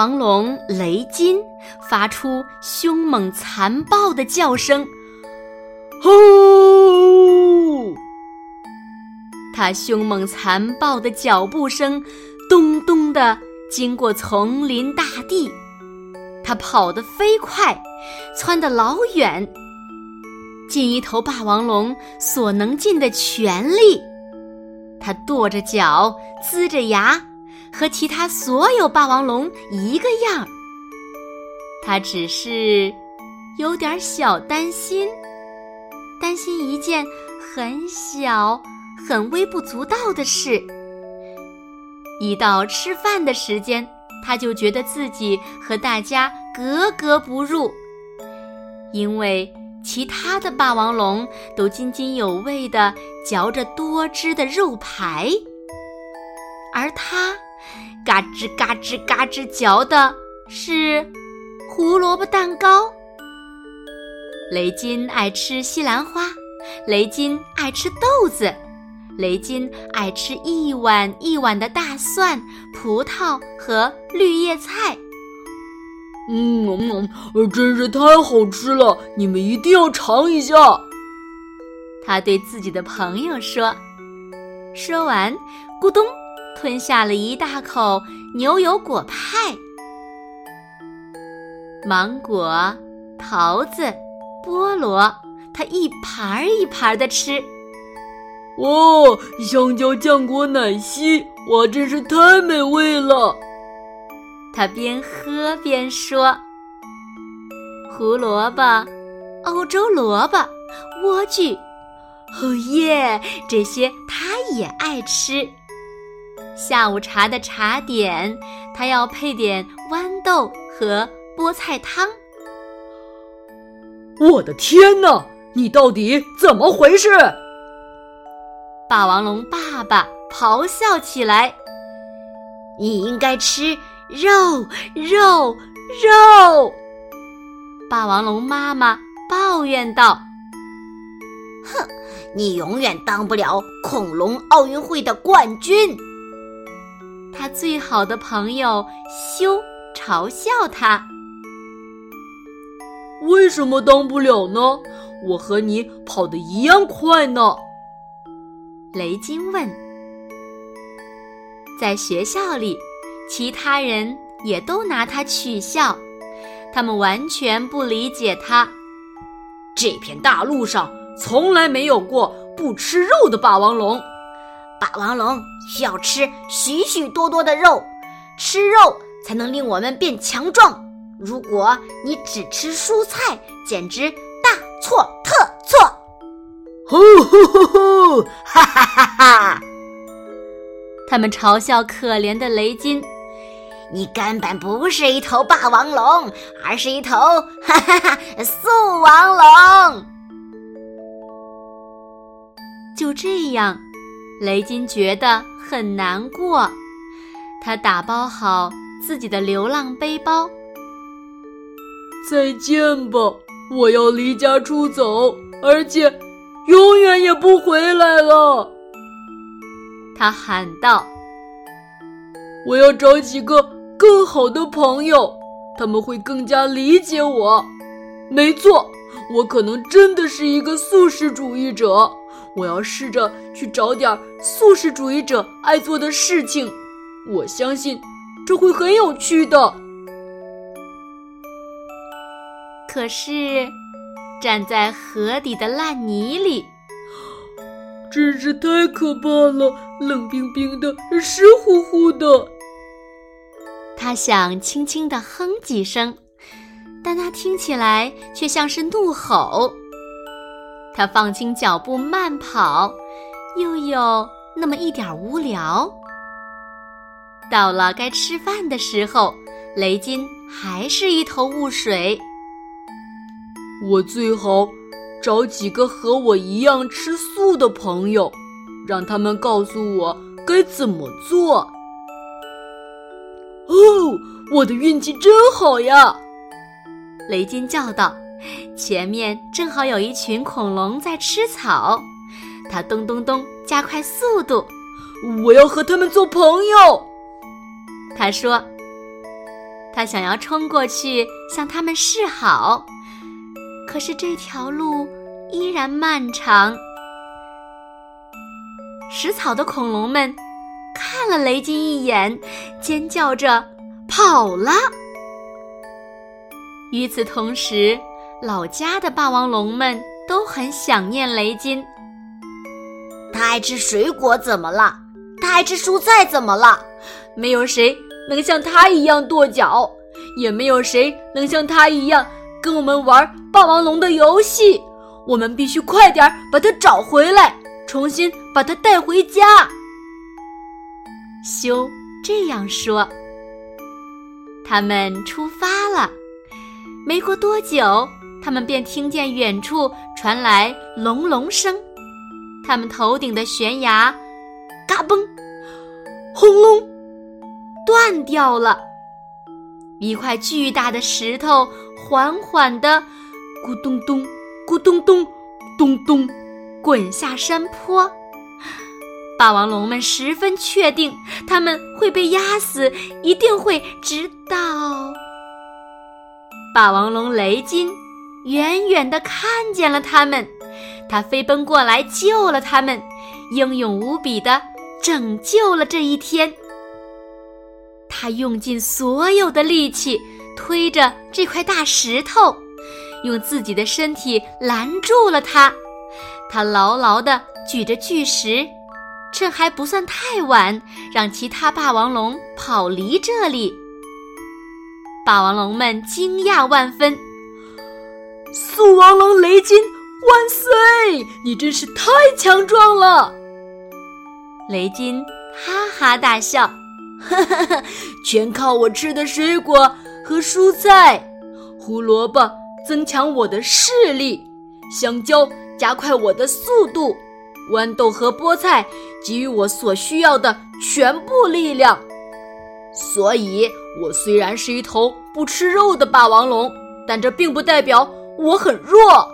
王龙雷金发出凶猛残暴的叫声，吼！他凶猛残暴的脚步声，咚咚的经过丛林大地。他跑得飞快，窜得老远，尽一头霸王龙所能尽的全力。他跺着脚，呲着牙。和其他所有霸王龙一个样，他只是有点小担心，担心一件很小、很微不足道的事。一到吃饭的时间，他就觉得自己和大家格格不入，因为其他的霸王龙都津津有味地嚼着多汁的肉排，而他。嘎吱嘎吱嘎吱嚼的是胡萝卜蛋糕。雷金爱吃西兰花，雷金爱吃豆子，雷金爱吃一碗一碗的大蒜、葡萄和绿叶菜。嗯，真是太好吃了！你们一定要尝一下。他对自己的朋友说。说完，咕咚。吞下了一大口牛油果派，芒果、桃子、菠萝，他一盘儿一盘儿的吃。哦，香蕉酱果奶昔，哇，真是太美味了！他边喝边说：“胡萝卜、欧洲萝卜、莴苣，哦耶，这些他也爱吃。”下午茶的茶点，他要配点豌豆和菠菜汤。我的天哪，你到底怎么回事？霸王龙爸爸咆哮起来：“你应该吃肉，肉，肉！”霸王龙妈妈抱怨道：“哼，你永远当不了恐龙奥运会的冠军。”他最好的朋友修嘲笑他：“为什么当不了呢？我和你跑得一样快呢。”雷金问。在学校里，其他人也都拿他取笑，他们完全不理解他。这片大陆上从来没有过不吃肉的霸王龙。霸王龙需要吃许许多多的肉，吃肉才能令我们变强壮。如果你只吃蔬菜，简直大错特错！吼吼吼吼！哈哈哈哈！他们嘲笑可怜的雷金：“你根本不是一头霸王龙，而是一头哈哈哈素王龙。”就这样。雷金觉得很难过，他打包好自己的流浪背包。再见吧，我要离家出走，而且永远也不回来了。他喊道：“我要找几个更好的朋友，他们会更加理解我。没错，我可能真的是一个素食主义者。”我要试着去找点素食主义者爱做的事情，我相信这会很有趣的。可是，站在河底的烂泥里，真是太可怕了，冷冰冰的，湿乎乎的。他想轻轻地哼几声，但他听起来却像是怒吼。他放轻脚步慢跑，又有那么一点无聊。到了该吃饭的时候，雷金还是一头雾水。我最好找几个和我一样吃素的朋友，让他们告诉我该怎么做。哦，我的运气真好呀！雷金叫道。前面正好有一群恐龙在吃草，它咚咚咚加快速度，我要和他们做朋友。他说：“他想要冲过去向他们示好，可是这条路依然漫长。”食草的恐龙们看了雷金一眼，尖叫着跑了。与此同时，老家的霸王龙们都很想念雷金。他爱吃水果怎么了？他爱吃蔬菜怎么了？没有谁能像他一样跺脚，也没有谁能像他一样跟我们玩霸王龙的游戏。我们必须快点把他找回来，重新把他带回家。修这样说。他们出发了。没过多久。他们便听见远处传来隆隆声，他们头顶的悬崖，嘎嘣，轰隆，断掉了。一块巨大的石头缓缓地咕咚咚、咕咚咚、咚咚滚下山坡。霸王龙们十分确定，他们会被压死，一定会直到霸王龙雷金。远远地看见了他们，他飞奔过来救了他们，英勇无比地拯救了这一天。他用尽所有的力气推着这块大石头，用自己的身体拦住了它。他牢牢地举着巨石，趁还不算太晚，让其他霸王龙跑离这里。霸王龙们惊讶万分。速王龙雷金万岁！你真是太强壮了。雷金哈哈大笑，哈哈哈！全靠我吃的水果和蔬菜。胡萝卜增强我的视力，香蕉加快我的速度，豌豆和菠菜给予我所需要的全部力量。所以，我虽然是一头不吃肉的霸王龙，但这并不代表。我很弱，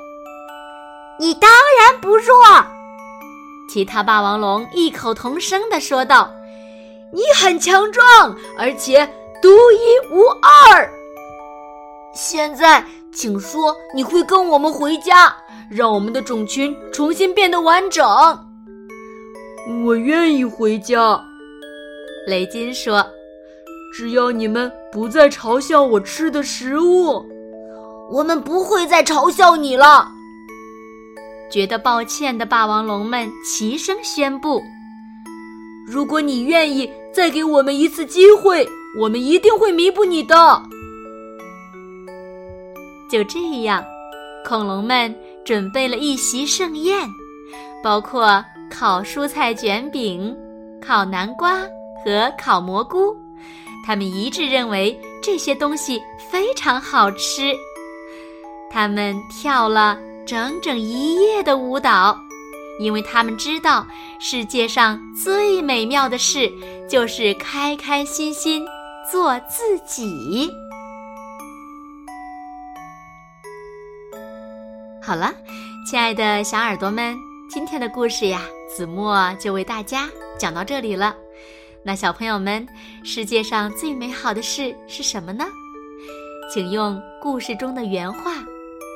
你当然不弱。其他霸王龙异口同声地说道：“你很强壮，而且独一无二。现在，请说你会跟我们回家，让我们的种群重新变得完整。”我愿意回家，雷金说：“只要你们不再嘲笑我吃的食物。”我们不会再嘲笑你了。觉得抱歉的霸王龙们齐声宣布：“如果你愿意再给我们一次机会，我们一定会弥补你的。”就这样，恐龙们准备了一席盛宴，包括烤蔬菜卷饼、烤南瓜和烤蘑菇。他们一致认为这些东西非常好吃。他们跳了整整一夜的舞蹈，因为他们知道世界上最美妙的事就是开开心心做自己。好了，亲爱的小耳朵们，今天的故事呀，子墨就为大家讲到这里了。那小朋友们，世界上最美好的事是什么呢？请用故事中的原话。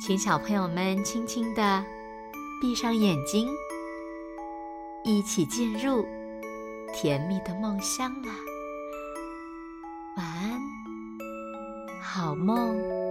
请小朋友们轻轻地闭上眼睛，一起进入甜蜜的梦乡了。晚安，好梦。